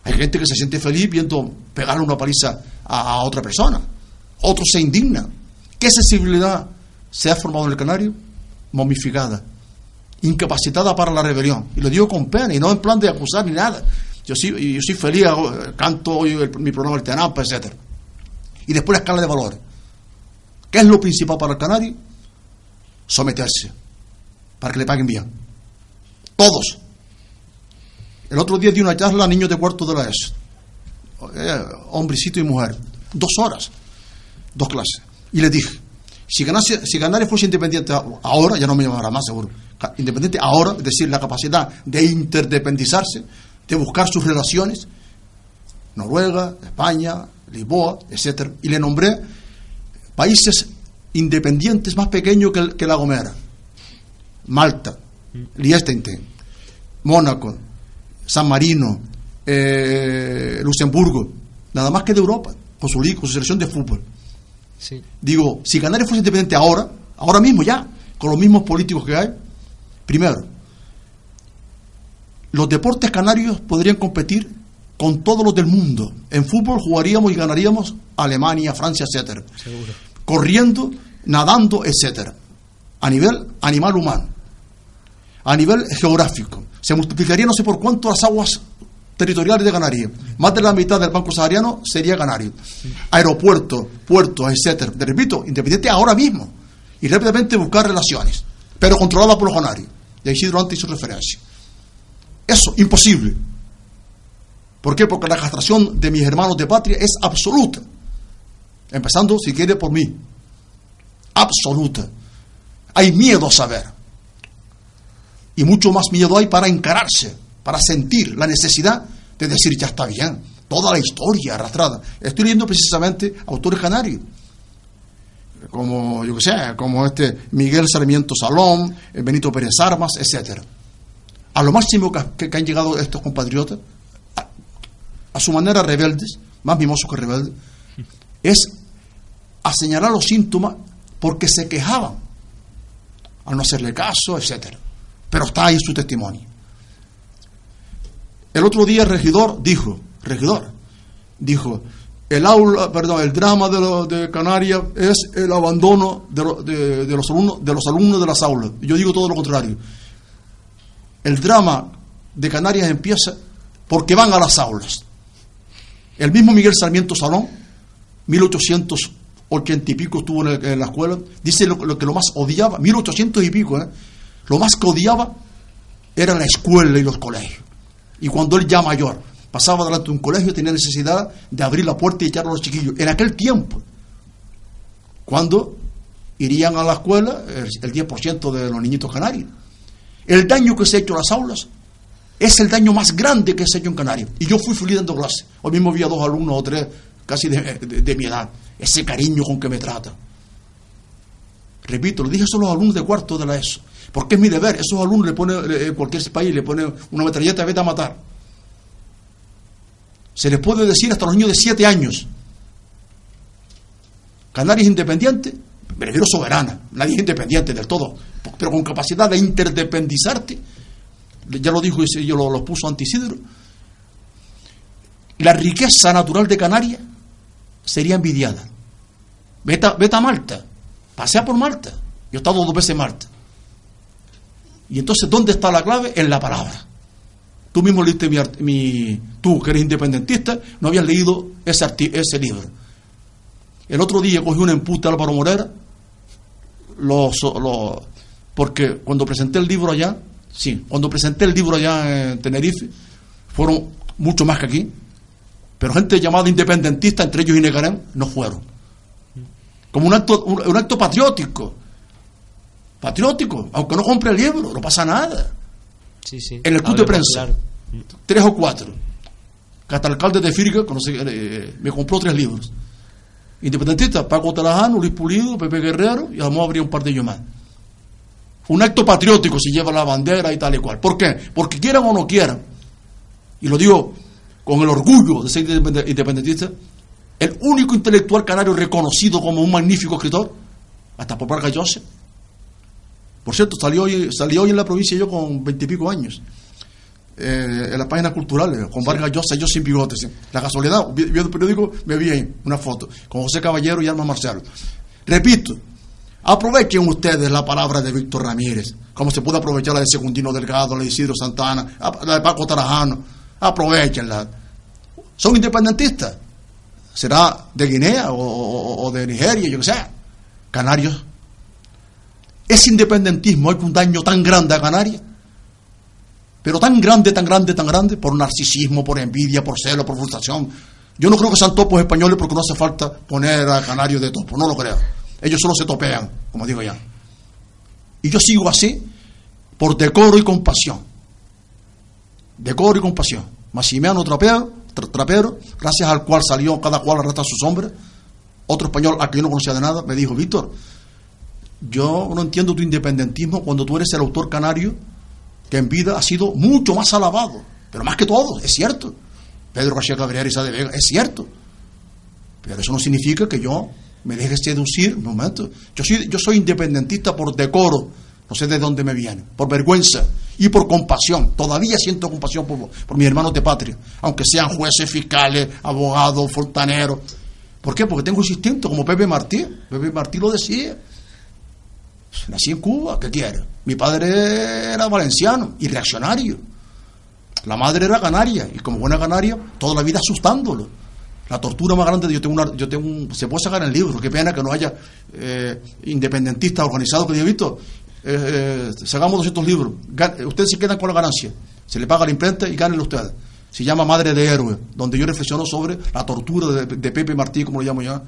Hay gente que se siente feliz viendo pegarle una paliza a, otra persona. Otros se indignan. ¿Qué sensibilidad se ha formado en el canario? Momificada, incapacitada para la rebelión. Y lo digo con pena y no en plan de acusar ni nada. Yo soy, yo feliz, canto hoy mi programa El Tenampa, etc. Y después la escala de valores. ¿Qué es lo principal para el canario? Someterse, para que le paguen bien. Todos. El otro día di una charla a niños de cuarto de la ESO. Eh, hombrecito y mujer. Dos horas. Dos clases. Y les dije, si ganase, si Canarias fuese independiente ahora, ya no me llamará más seguro. Independiente ahora, es decir, la capacidad de interdependizarse, de buscar sus relaciones, Noruega, España, Lisboa, etcétera, y le nombré países independientes más pequeños que, que La Gomera. Malta, Liechtenstein, Mónaco, San Marino, eh, Luxemburgo, nada más que de Europa, con su liga, con su selección de fútbol. Sí. Digo, si Canarias fuese independiente ahora, ahora mismo ya, con los mismos políticos que hay, primero, los deportes canarios podrían competir con todos los del mundo. En fútbol jugaríamos y ganaríamos Alemania, Francia, etcétera. Seguro. Corriendo, nadando, etcétera. A nivel animal humano. A nivel geográfico. Se multiplicaría no sé por cuánto las aguas territoriales de Canarias. Más de la mitad del Banco Sahariano sería Canario. Aeropuertos, puertos, etcétera. Te repito, independiente ahora mismo. Y rápidamente buscar relaciones. Pero controlada por los canarios. Y ahí Isidro antes hizo referencia. Eso, imposible. ¿Por qué? Porque la castración de mis hermanos de patria es absoluta. Empezando, si quiere, por mí. Absoluta. Hay miedo a saber. Y mucho más miedo hay para encararse, para sentir la necesidad de decir, ya está bien, toda la historia arrastrada. Estoy leyendo precisamente autores canarios, como, yo que sé, como este Miguel Sarmiento Salón, Benito Pérez Armas, etcétera. A lo máximo que- que han llegado estos compatriotas, a, a su manera rebeldes, más mimosos que rebeldes, es a señalar los síntomas porque se quejaban al no hacerle caso, etcétera. Pero está ahí su testimonio. El otro día el regidor dijo, regidor, dijo, el aula, perdón, el drama de, Canarias es el abandono de, lo- de- de los alumnos, de los alumnos de las aulas. Yo digo todo lo contrario. El drama de Canarias empieza porque van a las aulas. El mismo Miguel Sarmiento Salón, 1880 y pico estuvo en, la escuela, dice lo, que lo más odiaba, 1800 y pico, ¿eh? lo más que odiaba era la escuela y los colegios. Y cuando él ya mayor pasaba delante de un colegio tenía necesidad de abrir la puerta y echar a los chiquillos. En aquel tiempo, cuando irían a la escuela el, el 10% de los niñitos canarios. El daño que se ha hecho a las aulas es el daño más grande que se ha hecho en Canarias. Y yo fui feliz dando clase. Hoy mismo vi a dos alumnos o tres casi de mi edad. Ese cariño con que me tratan. Repito, lo dije solo a los alumnos de cuarto de la ESO. Porque es mi deber. Esos alumnos le pone, eh, cualquier país le pone una metralleta, vete a matar. Se les puede decir hasta los niños de siete años. Canarias independiente, me refiero soberana. Nadie es independiente del todo. Pero con capacidad de interdependizarte. Ya lo dijo y yo lo, lo puso Antisidro. La riqueza natural de Canarias sería envidiada. Vete vete a Malta. Pasea por Malta. Yo he estado dos veces en Malta. Y entonces, ¿dónde está la clave? En la palabra. Tú mismo leíste mi, mi- tú que eres independentista, no habías leído ese, ese libro. El otro día cogí un empute a Álvaro Morera, los, los- porque cuando presenté el libro allá, sí, cuando presenté el libro allá en Tenerife, fueron mucho más que aquí, pero gente llamada independentista, entre ellos Inegarán, no fueron. Como un acto, un, un acto patriótico. Patriótico, aunque no compre el libro, no pasa nada. Sí, sí. En el club de prensa, tres o cuatro. Que hasta el alcalde de Firga eh, me compró tres libros. Independentista, Paco Talajano, Luis Pulido, Pepe Guerrero, y a lo mejor habría un par de ellos más. Un acto patriótico si lleva la bandera y tal y cual. ¿Por qué? Porque quieran o no quieran, y lo digo con el orgullo de ser independ- independentista, el único intelectual canario reconocido como un magnífico escritor, hasta por Vargas Llosa. Por cierto, salió hoy, salió hoy en la provincia yo con veintipico años. eh, en las páginas culturales, con Vargas Llosa, yo sin bigotes. La casualidad, vi- viendo el periódico, me vi ahí una foto con José Caballero y Alma Marcial. Repito, aprovechen ustedes la palabra de Víctor Ramírez, como se puede aprovechar la de Secundino Delgado, la de Isidro Santana, la de Paco Tarajano. Aprovechenla. Son independentistas. Será de Guinea o, de Nigeria, yo que sé. Canarios. Ese independentismo hay un daño tan grande a Canarias pero tan grande, tan grande, tan grande, por narcisismo, por envidia, por celo, por frustración. Yo no creo que sean topos españoles porque no hace falta poner a Canarios de topo, no lo creo. Ellos solo se topean, como digo ya. Y yo sigo así por decoro y compasión. Decoro y compasión. Maximiano Trapero, tra- Trapero, gracias al cual salió cada cual a sus hombres. Otro español al que yo no conocía de nada me dijo, Víctor, yo no entiendo tu independentismo cuando tú eres el autor canario que en vida ha sido mucho más alabado, pero más que todo, es cierto. Pedro García Cabrera y de Vega, es cierto. Pero eso no significa que yo me deje seducir, un momento. Yo soy, yo soy independentista por decoro, no sé de dónde me viene, por vergüenza y por compasión. Todavía siento compasión por, por mis hermanos de patria, aunque sean jueces, fiscales, abogados, fontaneros. ¿Por qué? Porque tengo ese instinto, como Pepe Martí. Pepe Martí lo decía. Nací en Cuba, ¿qué quiere? Mi padre era valenciano y reaccionario. La madre era canaria y como buena canaria, toda la vida asustándolo. La tortura más grande, yo tengo una, yo tengo un, se puede sacar en el libro, qué pena que no haya eh, independentistas organizados que yo he visto. Eh, eh, sacamos 200 libros, Gan- ustedes se quedan con la ganancia, se le paga la imprenta y gánenlo ustedes. Se llama Madre de Héroe, donde yo reflexiono sobre la tortura de, Pepe Martí, como lo llamo ya.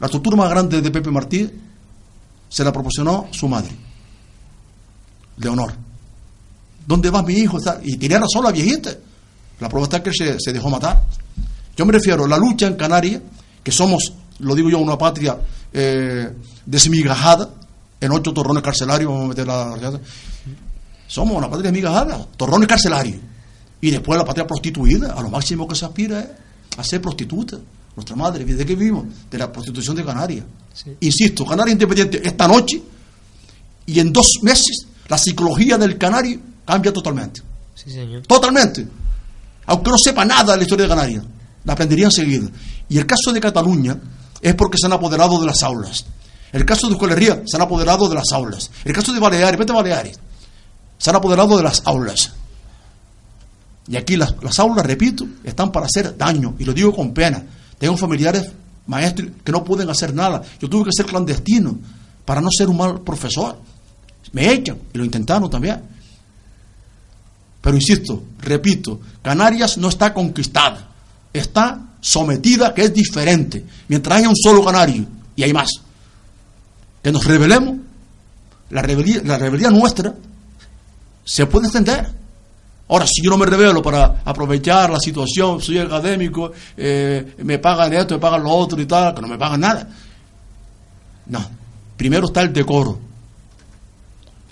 La tortura más grande de Pepe Martí se la proporcionó su madre, Leonor. ¿Dónde va mi hijo? Está- Y tenía razón la viejita. La prueba está que se, se dejó matar. Yo me refiero a la lucha en Canarias, que somos, lo digo yo, una patria eh, desmigajada, en ocho torrones carcelarios, vamos a meter la... Somos una patria desmigajada, torrones carcelarios. Y después la patria prostituida, a lo máximo que se aspira es a ser prostituta. Nuestra madre, ¿de qué vivimos? De la prostitución de Canarias. Insisto, Canarias Independiente esta noche y en dos meses la psicología del canario cambia totalmente. Sí, señor. Totalmente. Aunque no sepa nada de la historia de Canarias, la aprendería enseguida. Y el caso de Cataluña es porque se han apoderado de las aulas. El caso de Euskal se han apoderado de las aulas. El caso de Baleares, vete a Baleares, se han apoderado de las aulas. Y aquí las, las aulas, repito, están para hacer daño. Y lo digo con pena. Tengo familiares maestros que no pueden hacer nada. Yo tuve que ser clandestino para no ser un mal profesor. Me echan. Y lo intentaron también. Pero insisto, repito, Canarias no está conquistada. Está sometida, que es diferente. Mientras haya un solo canario, y hay más, que nos rebelemos, la rebeldía, la rebeldía nuestra se puede extender. Ahora, si yo no me revelo para aprovechar la situación, soy académico, eh, me pagan esto, me pagan lo otro y tal, que no me pagan nada. No. Primero está el decoro.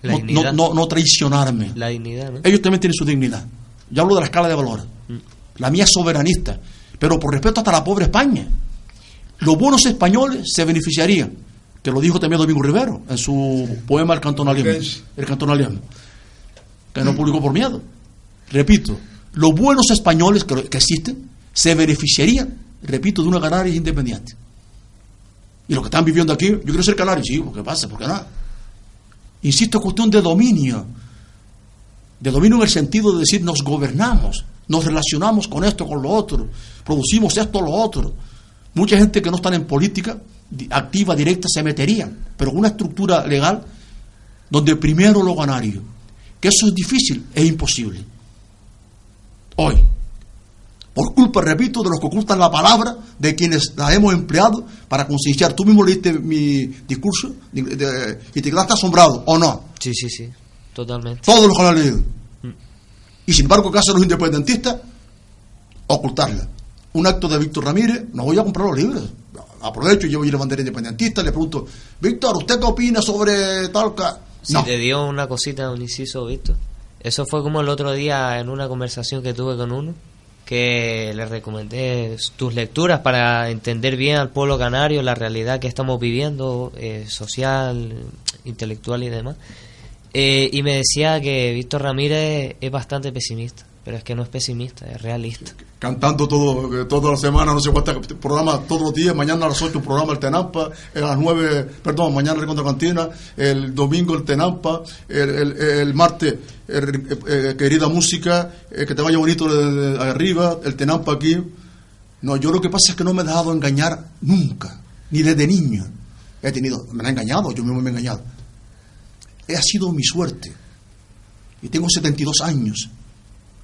La No, no, no, no traicionarme. La dignidad, ¿no? Ellos también tienen su dignidad. Yo hablo de la escala de valores. La mía es soberanista, pero por respeto hasta la pobre España. Los buenos españoles se beneficiarían, que lo dijo también Domingo Rivero en su poema El cantonalismo, el cantonalismo, que no publicó por miedo. Repito, los buenos españoles que, que existen se beneficiarían, repito, de una Canarias independiente. Y los que están viviendo aquí, yo quiero ser canario, sí, ¿qué pasa? ¿Por qué no? Insisto, es cuestión de dominio. De dominio en el sentido de decir, nos gobernamos, nos relacionamos con esto, con lo otro, producimos esto, lo otro. Mucha gente que no está en política activa, directa, se meterían, pero con una estructura legal donde primero lo ganario. Que eso es difícil, es imposible. Hoy, por culpa, repito, de los que ocultan la palabra, de quienes la hemos empleado para concienciar. Tú mismo leíste mi discurso de- de- y te quedaste asombrado, ¿o no? Sí, sí, sí. Totalmente. Todos los que lo han leído. Y sin embargo, ¿qué hacen los independentistas? Ocultarla. Un acto de Víctor Ramírez, no voy a comprar los libros. Aprovecho y llevo yo la bandera independentista, le pregunto, Víctor, ¿usted qué opina sobre tal? ca-?" Si No. te dio una cosita, un inciso, Víctor. Eso fue como el otro día en una conversación que tuve con uno, que le recomendé tus lecturas para entender bien al pueblo canario, la realidad que estamos viviendo, eh, social, intelectual y demás. Eh, y me decía que Víctor Ramírez es bastante pesimista, pero es que no es pesimista, es realista. Cantando todo, eh, toda la semana, no sé cuántos programas, todos los días, mañana a las 8 programa el Tenampa, a las 9, perdón, mañana el Contra Cantina, el domingo el Tenampa, el, martes eh, querida música, eh, que te vaya bonito arriba, el Tenampa aquí. No, yo lo que pasa es que no me he dejado engañar nunca, ni desde niño. He tenido, me han engañado, yo mismo me he engañado. Ha sido mi suerte. Y tengo 72 años.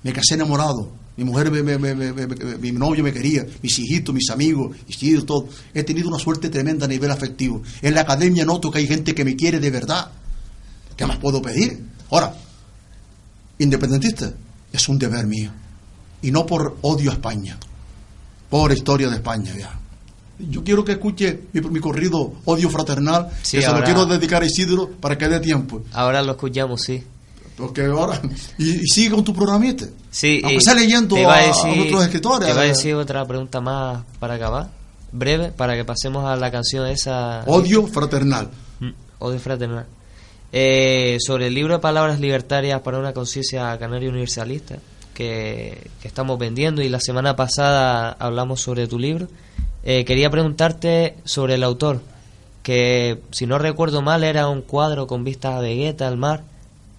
Me casé enamorado. Mi mujer, me, me, me, mi novio me quería, mis hijitos, mis amigos, mis hijos, todo. He tenido una suerte tremenda a nivel afectivo. En la academia noto que hay gente que me quiere de verdad. ¿Qué más puedo pedir? Ahora, independentista es un deber mío. Y no por odio a España, por historia de España ya. Yo quiero que escuche mi, mi corrido Odio Fraternal, Sí, que se lo quiero dedicar a Isidro para que dé tiempo. Ahora lo escuchamos, sí. Porque ahora. Y, y sigue con tu programita. Sí, Aunque sea leyendo a, decir- a otros escritores. Te iba a eh, decir otra pregunta más para acabar, breve, para que pasemos a la canción esa. Odio Fraternal. Mm, Odio fraternal. Eh, sobre el libro de palabras libertarias para una conciencia canaria universalista que, que estamos vendiendo y la semana pasada hablamos sobre tu libro. Eh, quería preguntarte sobre el autor, que si no recuerdo mal era un cuadro con vistas a Vegueta, al mar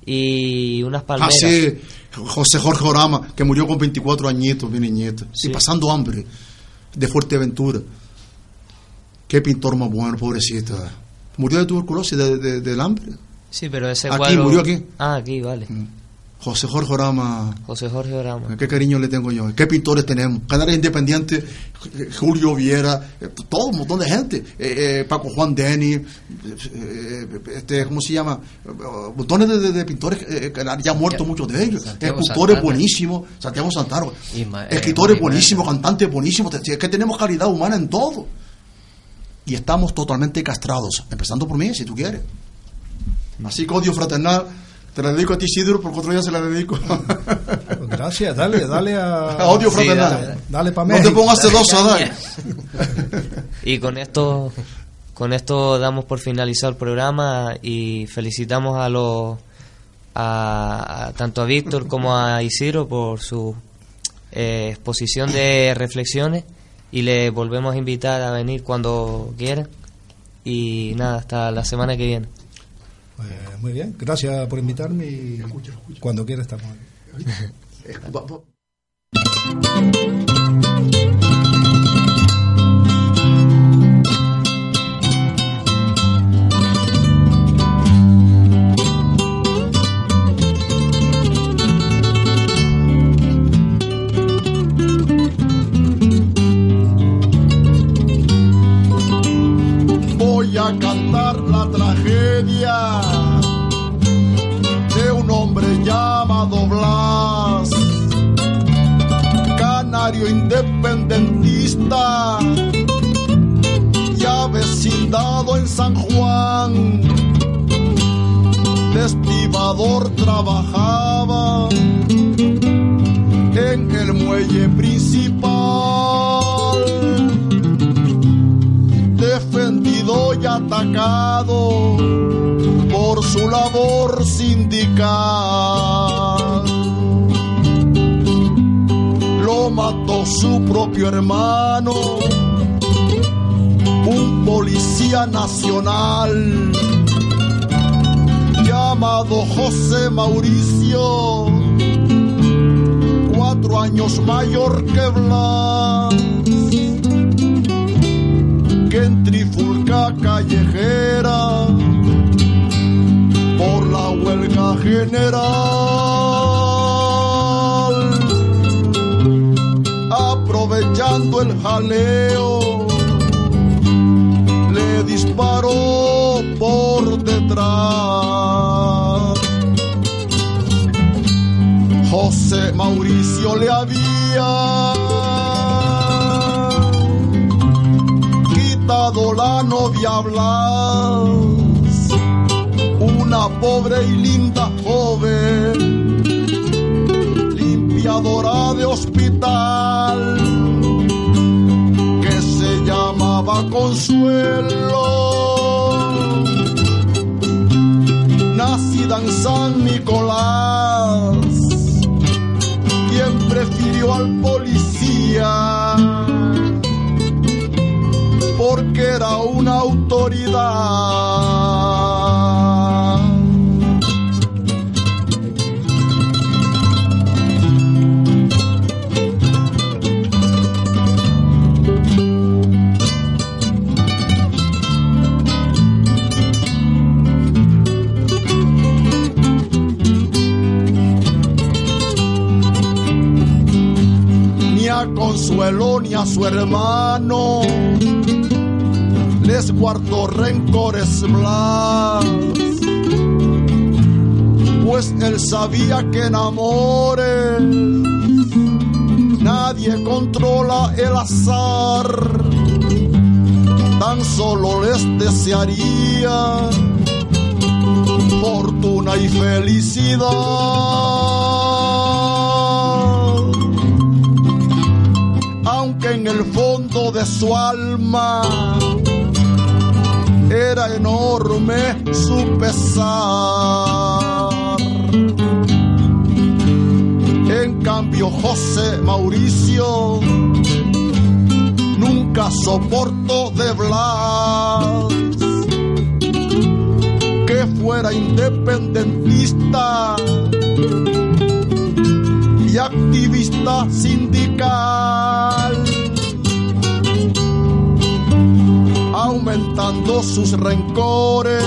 y unas Ah, palmeras. José Jorge Orama, que murió con 24 añitos, mi niñito. Sí. Y pasando hambre, de Fuerteventura. Qué pintor más bueno, pobrecito. Murió de tuberculosis, de, de- del hambre. Sí, pero ese Aquí, cuadro... murió aquí. Ah, aquí, vale. José Jorge Orama, José Jorge Orama. qué cariño le tengo yo. Qué pintores tenemos. Canales Independientes, Julio Viera, eh, todo un montón de gente. Eh, eh, Paco Juan Deni, eh, este, ¿cómo se llama? Montones de, de- de pintores ya han muerto muchos de ellos. Santiago Escultores Santana. buenísimos, Santiago Santana. Eh, Escritores buenísimos, cantantes buenísimos. Es que tenemos calidad humana en todo. Y estamos totalmente castrados, empezando por mí, si tú quieres. Así que odio fraternal. Te la dedico a ti, Isidro, porque otro día se la dedico. Pues gracias, dale, dale a. [LAUGHS] A odio Sí, fraternal. dale, dale pa' No te México. pongas celosa, dale. Y con esto, con esto damos por finalizado el programa y felicitamos a los a, a- tanto a Víctor como a Isidro por su eh, exposición de reflexiones y le volvemos a invitar a venir cuando quieran y nada hasta la semana que viene. Pues, muy bien, gracias por invitarme y cuando quiera estamos. [LAUGHS] [LAUGHS] de un hombre llamado Blas, canario independentista y avecindado en San Juan. Estibador trabajaba en el muelle principal defendido y atacado por su labor sindical. Lo mató su propio hermano, un policía nacional llamado José Mauricio, cuatro años mayor que Blas callejera por la huelga general aprovechando el jaleo le disparó por detrás. José Mauricio le había la novia Blas, una pobre y linda joven, limpiadora de hospital, que se llamaba Consuelo. nacida en San Nicolás, quien prefirió al policía porque era una autoridad. Ni a Consuelo ni a su hermano les guardó rencores Blas, pues él sabía que en amores nadie controla el azar, tan solo les desearía fortuna y felicidad. Aunque en el fondo de su alma era enorme su pesar. En cambio José Mauricio nunca soportó de Blas que fuera independentista y activista sindical aumentando sus rencores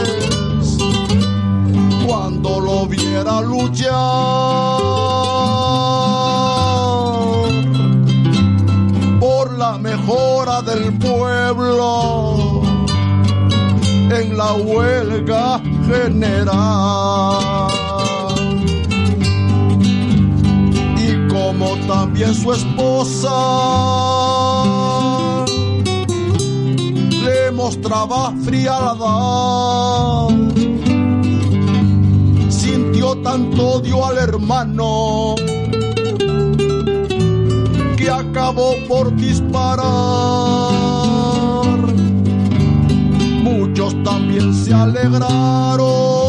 cuando lo viera luchar por la mejora del pueblo en la huelga general. Y como también su esposa mostraba frialdad. Sintió tanto odio al hermano que acabó por disparar. Muchos también se alegraron